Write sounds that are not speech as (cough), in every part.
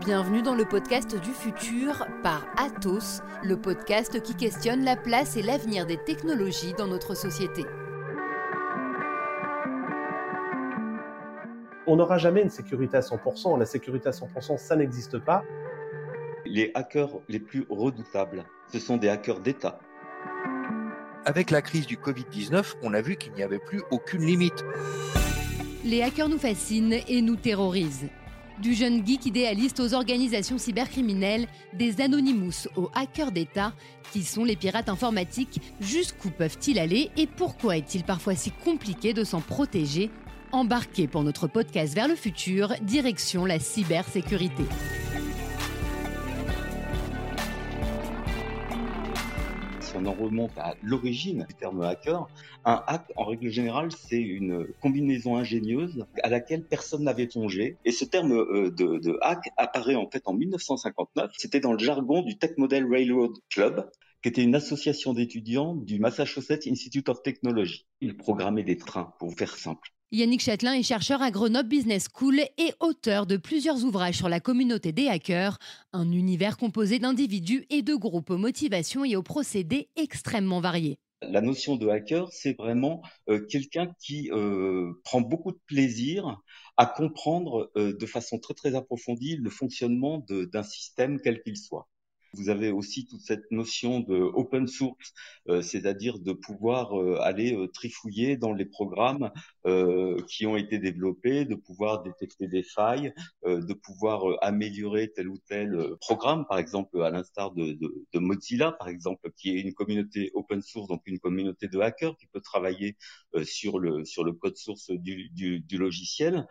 Bienvenue dans le podcast du futur par Atos, le podcast qui questionne la place et l'avenir des technologies dans notre société. On n'aura jamais une sécurité à 100%. La sécurité à 100%, ça n'existe pas. Les hackers les plus redoutables, ce sont des hackers d'État. Avec la crise du Covid-19, on a vu qu'il n'y avait plus aucune limite. Les hackers nous fascinent et nous terrorisent. Du jeune geek idéaliste aux organisations cybercriminelles, des Anonymous aux hackers d'État, qui sont les pirates informatiques, jusqu'où peuvent-ils aller et pourquoi est-il parfois si compliqué de s'en protéger? Embarquez pour notre podcast vers le futur, direction la cybersécurité. On en remonte à l'origine du terme hacker, un hack, en règle générale, c'est une combinaison ingénieuse à laquelle personne n'avait songé. Et ce terme euh, de, hack apparaît en fait en 1959. C'était dans le jargon du Tech Model Railroad Club qui était une association d'étudiants du Massachusetts Institute of Technology. Ils programmaient des trains, pour faire simple. Yannick Châtelain est chercheur à Grenoble Business School et auteur de plusieurs ouvrages sur la communauté des hackers, un univers composé d'individus et de groupes aux motivations et aux procédés extrêmement variés. La notion de hacker, c'est vraiment euh, quelqu'un qui euh, prend beaucoup de plaisir à comprendre euh, de façon très très approfondie le fonctionnement d'un système quel qu'il soit. Vous avez aussi toute cette notion de open source, euh, c'est-à-dire de pouvoir euh, aller euh, trifouiller dans les programmes qui ont été développés, de pouvoir détecter des failles, de pouvoir améliorer tel ou tel programme, par exemple à l'instar de, de, de, Mozilla, par exemple, qui est une communauté open source, donc une communauté de hackers qui peut travailler sur le sur le code source du, du, du logiciel.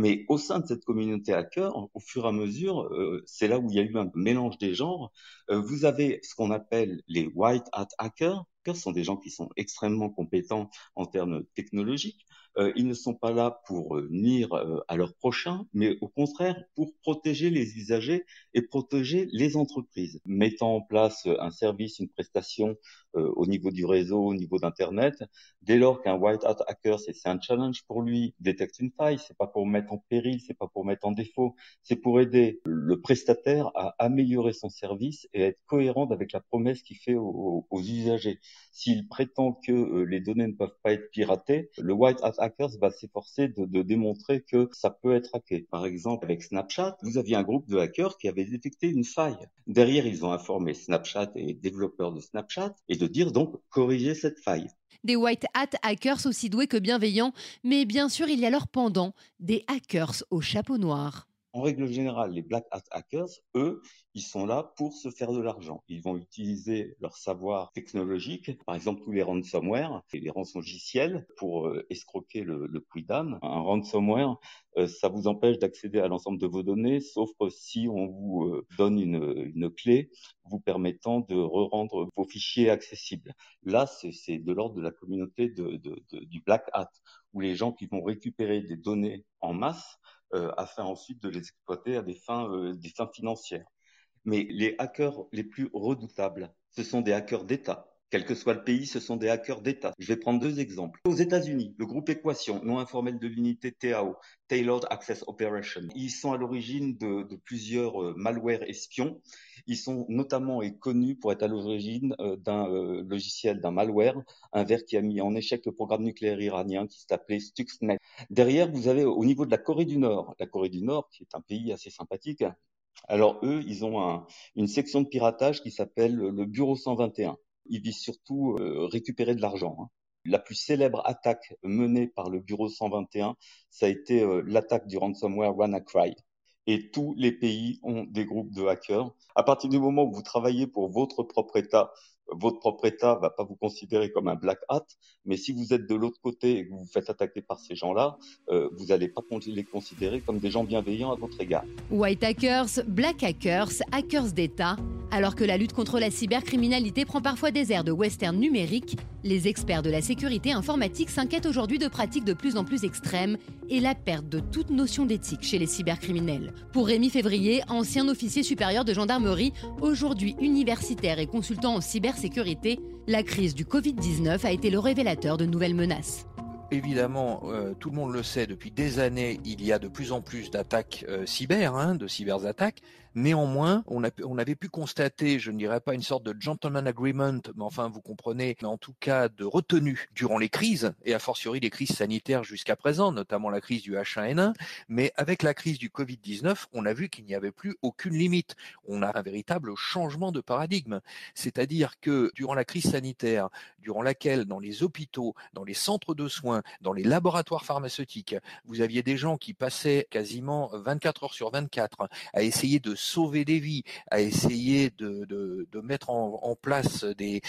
Mais au sein de cette communauté hacker, au fur et à mesure, euh, c'est là où il y a eu un mélange des genres. Euh, vous avez ce qu'on appelle les white hat hackers. Ce sont des gens qui sont extrêmement compétents en termes technologiques. Euh, ils ne sont pas là pour euh, nuire euh, à leurs prochains, mais au contraire pour protéger les usagers et protéger les entreprises, mettant en place un service, une prestation au niveau du réseau, au niveau d'Internet. Dès lors qu'un white hat hacker, c'est un challenge pour lui, détecte une faille, c'est pas pour mettre en péril, c'est pas pour mettre en défaut, c'est pour aider le prestataire à améliorer son service et à être cohérent avec la promesse qu'il fait aux, aux usagers. S'il prétend que les données ne peuvent pas être piratées, le white hat hackers va s'efforcer de, démontrer que ça peut être hacké. Par exemple, avec Snapchat, vous aviez un groupe de hackers qui avait détecté une faille. Derrière, ils ont informé Snapchat et développeurs de Snapchat de dire donc corriger cette faille. Des white hat hackers aussi doués que bienveillants, mais bien sûr, il y a leur pendant, des hackers au chapeau noir. En règle générale, les black hat hackers, eux, ils sont là pour se faire de l'argent. Ils vont utiliser leur savoir technologique, par exemple tous les ransomware, les rançongiciels, pour euh, escroquer le, le. Un ransomware, euh, ça vous empêche d'accéder à l'ensemble de vos données, sauf si on vous euh, donne une, une, clé vous permettant de re-rendre vos fichiers accessibles. Là, c'est de l'ordre de la communauté de, de, de, du black hat, où les gens qui vont récupérer des données en masse euh, afin ensuite de les exploiter à des fins, euh, des fins financières. Mais les hackers les plus redoutables, ce sont des hackers d'État. Quel que soit le pays, ce sont des hackers d'État. Je vais prendre deux exemples. Aux États-Unis, le groupe Équation, non informel de l'unité TAO, Tailored Access Operation, ils sont à l'origine de, plusieurs euh, malwares espions. Ils sont notamment et connus pour être à l'origine euh, d'un euh, logiciel, d'un malware, un verre qui a mis en échec le programme nucléaire iranien qui s'appelait Stuxnet. Derrière, vous avez au niveau de la Corée du Nord, la Corée du Nord qui est un pays assez sympathique. Alors eux, ils ont un, une section de piratage qui s'appelle le Bureau 121 ils visent surtout euh, récupérer de l'argent. Hein. La plus célèbre attaque menée par le Bureau 121, ça a été euh, l'attaque du ransomware WannaCry. Et tous les pays ont des groupes de hackers. À partir du moment où vous travaillez pour votre propre État, votre propre État va pas vous considérer comme un black hat, mais si vous êtes de l'autre côté et que vous vous faites attaquer par ces gens-là, euh, vous n'allez pas les considérer comme des gens bienveillants à votre égard. White hackers, black hackers, hackers d'État. Alors que la lutte contre la cybercriminalité prend parfois des airs de western numérique, les experts de la sécurité informatique s'inquiètent aujourd'hui de pratiques de plus en plus extrêmes et la perte de toute notion d'éthique chez les cybercriminels. Pour Rémi Février, ancien officier supérieur de gendarmerie, aujourd'hui universitaire et consultant en cybersécurité, la crise du Covid-19 a été le révélateur de nouvelles menaces. évidemment, euh, tout le monde le sait, depuis des années, il y a de plus en plus d'attaques euh, cyber, hein, de cyberattaques. Néanmoins, on, avait pu constater, je ne dirais pas une sorte de gentleman agreement, mais enfin, vous comprenez, mais en tout cas de retenue durant les crises, et a fortiori les crises sanitaires jusqu'à présent, notamment la crise du H1N1. Mais avec la crise du Covid-19, on a vu qu'il n'y avait plus aucune limite. On a un véritable changement de paradigme. C'est-à-dire que durant la crise sanitaire, durant laquelle dans les hôpitaux, dans les centres de soins, dans les laboratoires pharmaceutiques, vous aviez des gens qui passaient quasiment 24 heures sur 24 à essayer de sauver des vies, à essayer de, mettre en, place des,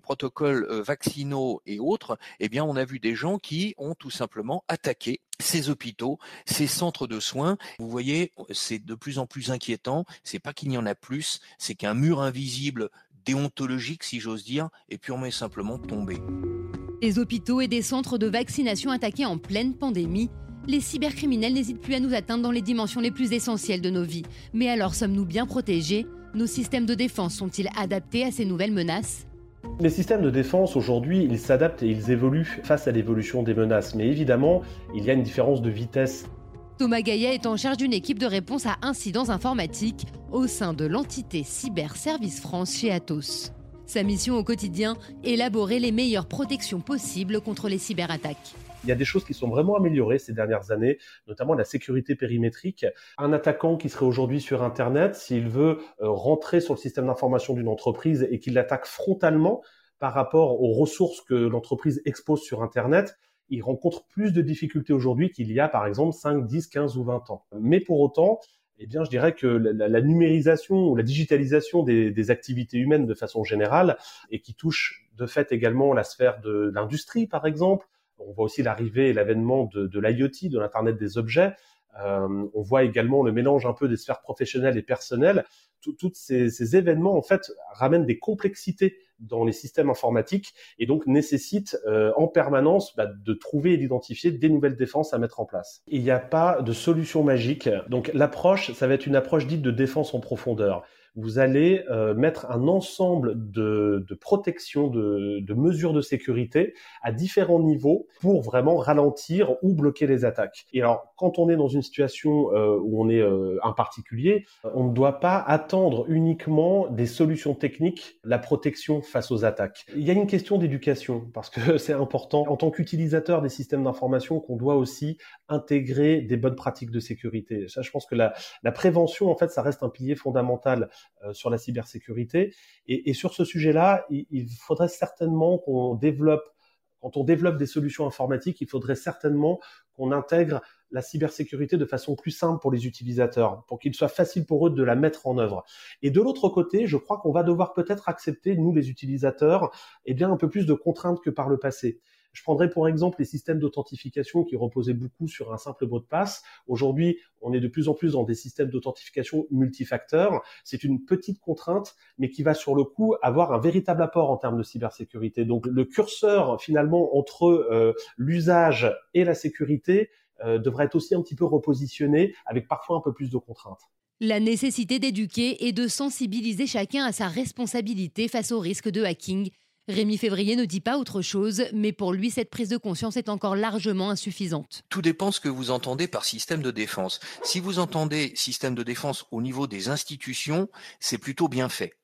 protocoles euh, vaccinaux et autres, eh bien, on a vu des gens qui ont tout simplement attaqué ces hôpitaux, ces centres de soins. Vous voyez, c'est de plus en plus inquiétant. C'est pas qu'il y en a plus, c'est qu'un mur invisible déontologique, si j'ose dire, est purement simplement tombé. Des hôpitaux et des centres de vaccination attaqués en pleine pandémie, les cybercriminels n'hésitent plus à nous atteindre dans les dimensions les plus essentielles de nos vies. Mais alors sommes-nous bien protégés? Nos systèmes de défense sont-ils adaptés à ces nouvelles menaces? Les systèmes de défense aujourd'hui, ils s'adaptent et ils évoluent face à l'évolution des menaces. Mais évidemment, il y a une différence de vitesse. Thomas Gaillet est en charge d'une équipe de réponse à incidents informatiques au sein de l'entité Cyber Service France chez Atos. Sa mission au quotidien, élaborer les meilleures protections possibles contre les cyberattaques. Il y a des choses qui sont vraiment améliorées ces dernières années, notamment la sécurité périmétrique. Un attaquant qui serait aujourd'hui sur Internet, s'il veut euh, rentrer sur le système d'information d'une entreprise et qu'il l'attaque frontalement par rapport aux ressources que l'entreprise expose sur Internet, il rencontre plus de difficultés aujourd'hui qu'il y a par exemple 5, 10, 15 ou 20 ans. Mais pour autant, eh bien, je dirais que la, numérisation ou la digitalisation des, activités humaines de façon générale et qui touche de fait également la sphère de l'industrie, par exemple, on voit aussi l'arrivée et l'avènement de, l'IoT, de l'Internet des objets. Euh, on voit également le mélange un peu des sphères professionnelles et personnelles. Tous ces, ces, événements, en fait, ramènent des complexités dans les systèmes informatiques et donc nécessitent euh, en permanence bah, de trouver et d'identifier des nouvelles défenses à mettre en place. Il n'y a pas de solution magique. Donc l'approche, ça va être une approche dite de défense en profondeur vous allez euh, mettre un ensemble de, de protection, de, de, mesures de sécurité à différents niveaux pour vraiment ralentir ou bloquer les attaques. Et alors, quand on est dans une situation euh, où on est euh, un particulier, on ne doit pas attendre uniquement des solutions techniques, la protection face aux attaques. Il y a une question d'éducation parce que (laughs) c'est important en tant qu'utilisateur des systèmes d'information qu'on doit aussi intégrer des bonnes pratiques de sécurité. Ça, je pense que la, la prévention, en fait, ça reste un pilier fondamental euh, sur la cybersécurité. Et, sur ce sujet-là, il, il, faudrait certainement qu'on développe, quand on développe des solutions informatiques, il faudrait certainement qu'on intègre la cybersécurité de façon plus simple pour les utilisateurs, pour qu'il soit facile pour eux de la mettre en œuvre. Et de l'autre côté, je crois qu'on va devoir peut-être accepter, nous les utilisateurs, eh bien un peu plus de contraintes que par le passé. Je prendrai pour exemple les systèmes d'authentification qui reposaient beaucoup sur un simple mot de passe. Aujourd'hui, on est de plus en plus dans des systèmes d'authentification multifacteurs. C'est une petite contrainte, mais qui va sur le coup avoir un véritable apport en termes de cybersécurité. Donc le curseur finalement entre euh, l'usage et la sécurité euh, devrait être aussi un petit peu repositionné avec parfois un peu plus de contraintes. La nécessité d'éduquer et de sensibiliser chacun à sa responsabilité face au risque de hacking Rémi Février ne dit pas autre chose, mais pour lui, cette prise de conscience est encore largement insuffisante. Tout dépend ce que vous entendez par système de défense. Si vous entendez système de défense au niveau des institutions, c'est plutôt bien fait.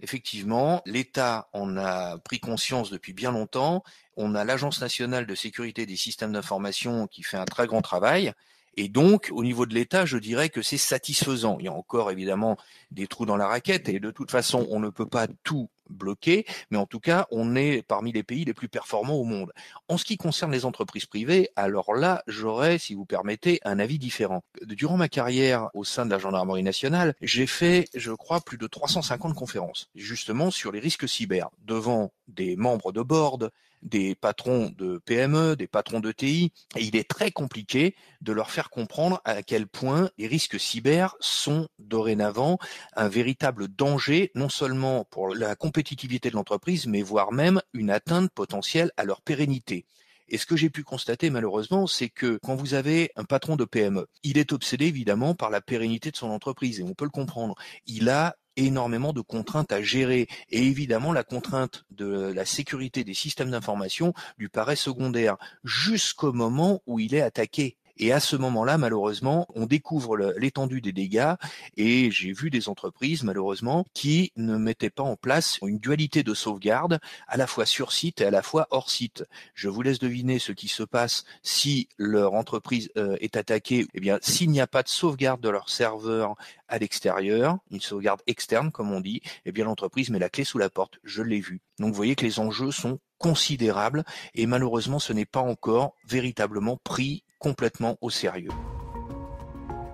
Effectivement, l'État en a pris conscience depuis bien longtemps. On a l'Agence nationale de sécurité des systèmes d'information qui fait un très grand travail. Et donc, au niveau de l'État, je dirais que c'est satisfaisant. Il y a encore évidemment des trous dans la raquette et de toute façon, on ne peut pas tout bloquer, mais en tout cas, on est parmi les pays les plus performants au monde. En ce qui concerne les entreprises privées, alors là, j'aurais, si vous permettez, un avis différent. Durant ma carrière au sein de la gendarmerie nationale, j'ai fait, je crois, plus de 350 conférences, justement sur les risques cyber, devant des membres de board, des patrons de PME, des patrons de TI, et il est très compliqué de leur faire comprendre à quel point les risques cyber sont dorénavant un véritable danger, non seulement pour la compétitivité de l'entreprise, mais voire même une atteinte potentielle à leur pérennité. Et ce que j'ai pu constater malheureusement, c'est que quand vous avez un patron de PME, il est obsédé évidemment par la pérennité de son entreprise, et on peut le comprendre. Il a énormément de contraintes à gérer. Et évidemment, la contrainte de la sécurité des systèmes d'information lui paraît secondaire jusqu'au moment où il est attaqué. Et à ce moment-là, malheureusement, on découvre l'étendue des dégâts et j'ai vu des entreprises, malheureusement, qui ne mettaient pas en place une dualité de sauvegarde à la fois sur site et à la fois hors site. Je vous laisse deviner ce qui se passe si leur entreprise euh, est attaquée. Eh bien, s'il n'y a pas de sauvegarde de leur serveur à l'extérieur, une sauvegarde externe, comme on dit, eh bien, l'entreprise met la clé sous la porte. Je l'ai vu. Donc, vous voyez que les enjeux sont considérables et malheureusement, ce n'est pas encore véritablement pris complètement au sérieux.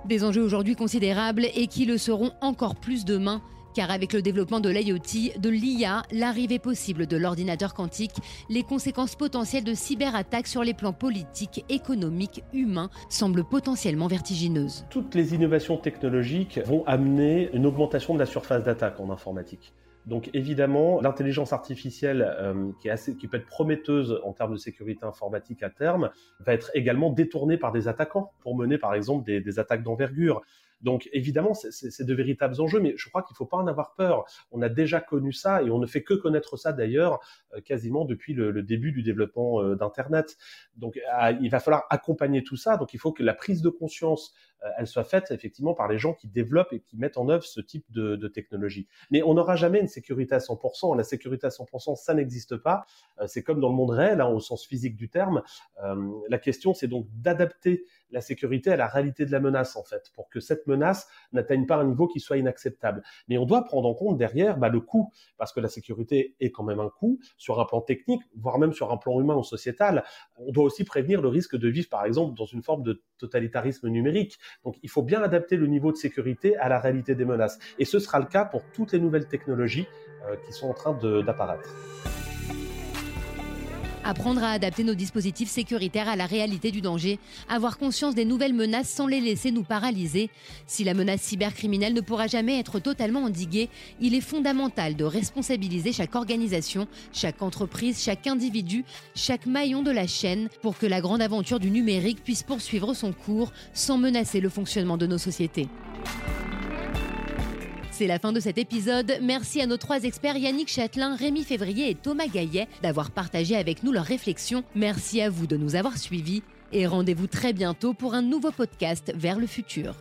Des enjeux aujourd'hui considérables et qui le seront encore plus demain. Car avec le développement de l'IoT, de l'IA, l'arrivée possible de l'ordinateur quantique, les conséquences potentielles de cyberattaques sur les plans politiques, économiques, humains semblent potentiellement vertigineuses. Toutes les innovations technologiques vont amener une augmentation de la surface d'attaque en informatique. Donc évidemment, l'intelligence artificielle, euh, qui, est assez, qui peut être prometteuse en termes de sécurité informatique à terme, va être également détournée par des attaquants pour mener par exemple des, des attaques d'envergure. Donc évidemment, c'est de véritables enjeux, mais je crois qu'il ne faut pas en avoir peur. On a déjà connu ça et on ne fait que connaître ça d'ailleurs euh, quasiment depuis le, le, début du développement euh, d'Internet. Donc il va falloir accompagner tout ça. Donc il faut que la prise de conscience elle soit faite effectivement par les gens qui développent et qui mettent en œuvre ce type de, technologie. Mais on n'aura jamais une sécurité à 100%. La sécurité à 100%, ça n'existe pas. c'est comme dans le monde réel, hein, au sens physique du terme. la question, c'est donc d'adapter la sécurité à la réalité de la menace en fait, pour que cette menace n'atteigne pas un niveau qui soit inacceptable. Mais on doit prendre en compte derrière bah, le coût, parce que la sécurité est quand même un coût sur un plan technique, voire même sur un plan humain ou sociétal. On doit aussi prévenir le risque de vivre par exemple dans une forme de totalitarisme numérique. Donc il faut bien adapter le niveau de sécurité à la réalité des menaces. Et ce sera le cas pour toutes les nouvelles technologies euh, qui sont en train d'apparaître. Apprendre à adapter nos dispositifs sécuritaires à la réalité du danger, avoir conscience des nouvelles menaces sans les laisser nous paralyser. Si la menace cybercriminelle ne pourra jamais être totalement endiguée, il est fondamental de responsabiliser chaque organisation, chaque entreprise, chaque individu, chaque maillon de la chaîne pour que la grande aventure du numérique puisse poursuivre son cours sans menacer le fonctionnement de nos sociétés. C'est la fin de cet épisode. Merci à nos trois experts Yannick Châtelain, Rémi Février et Thomas Gaillet d'avoir partagé avec nous leurs réflexions. Merci à vous de nous avoir suivis et rendez-vous très bientôt pour un nouveau podcast vers le futur.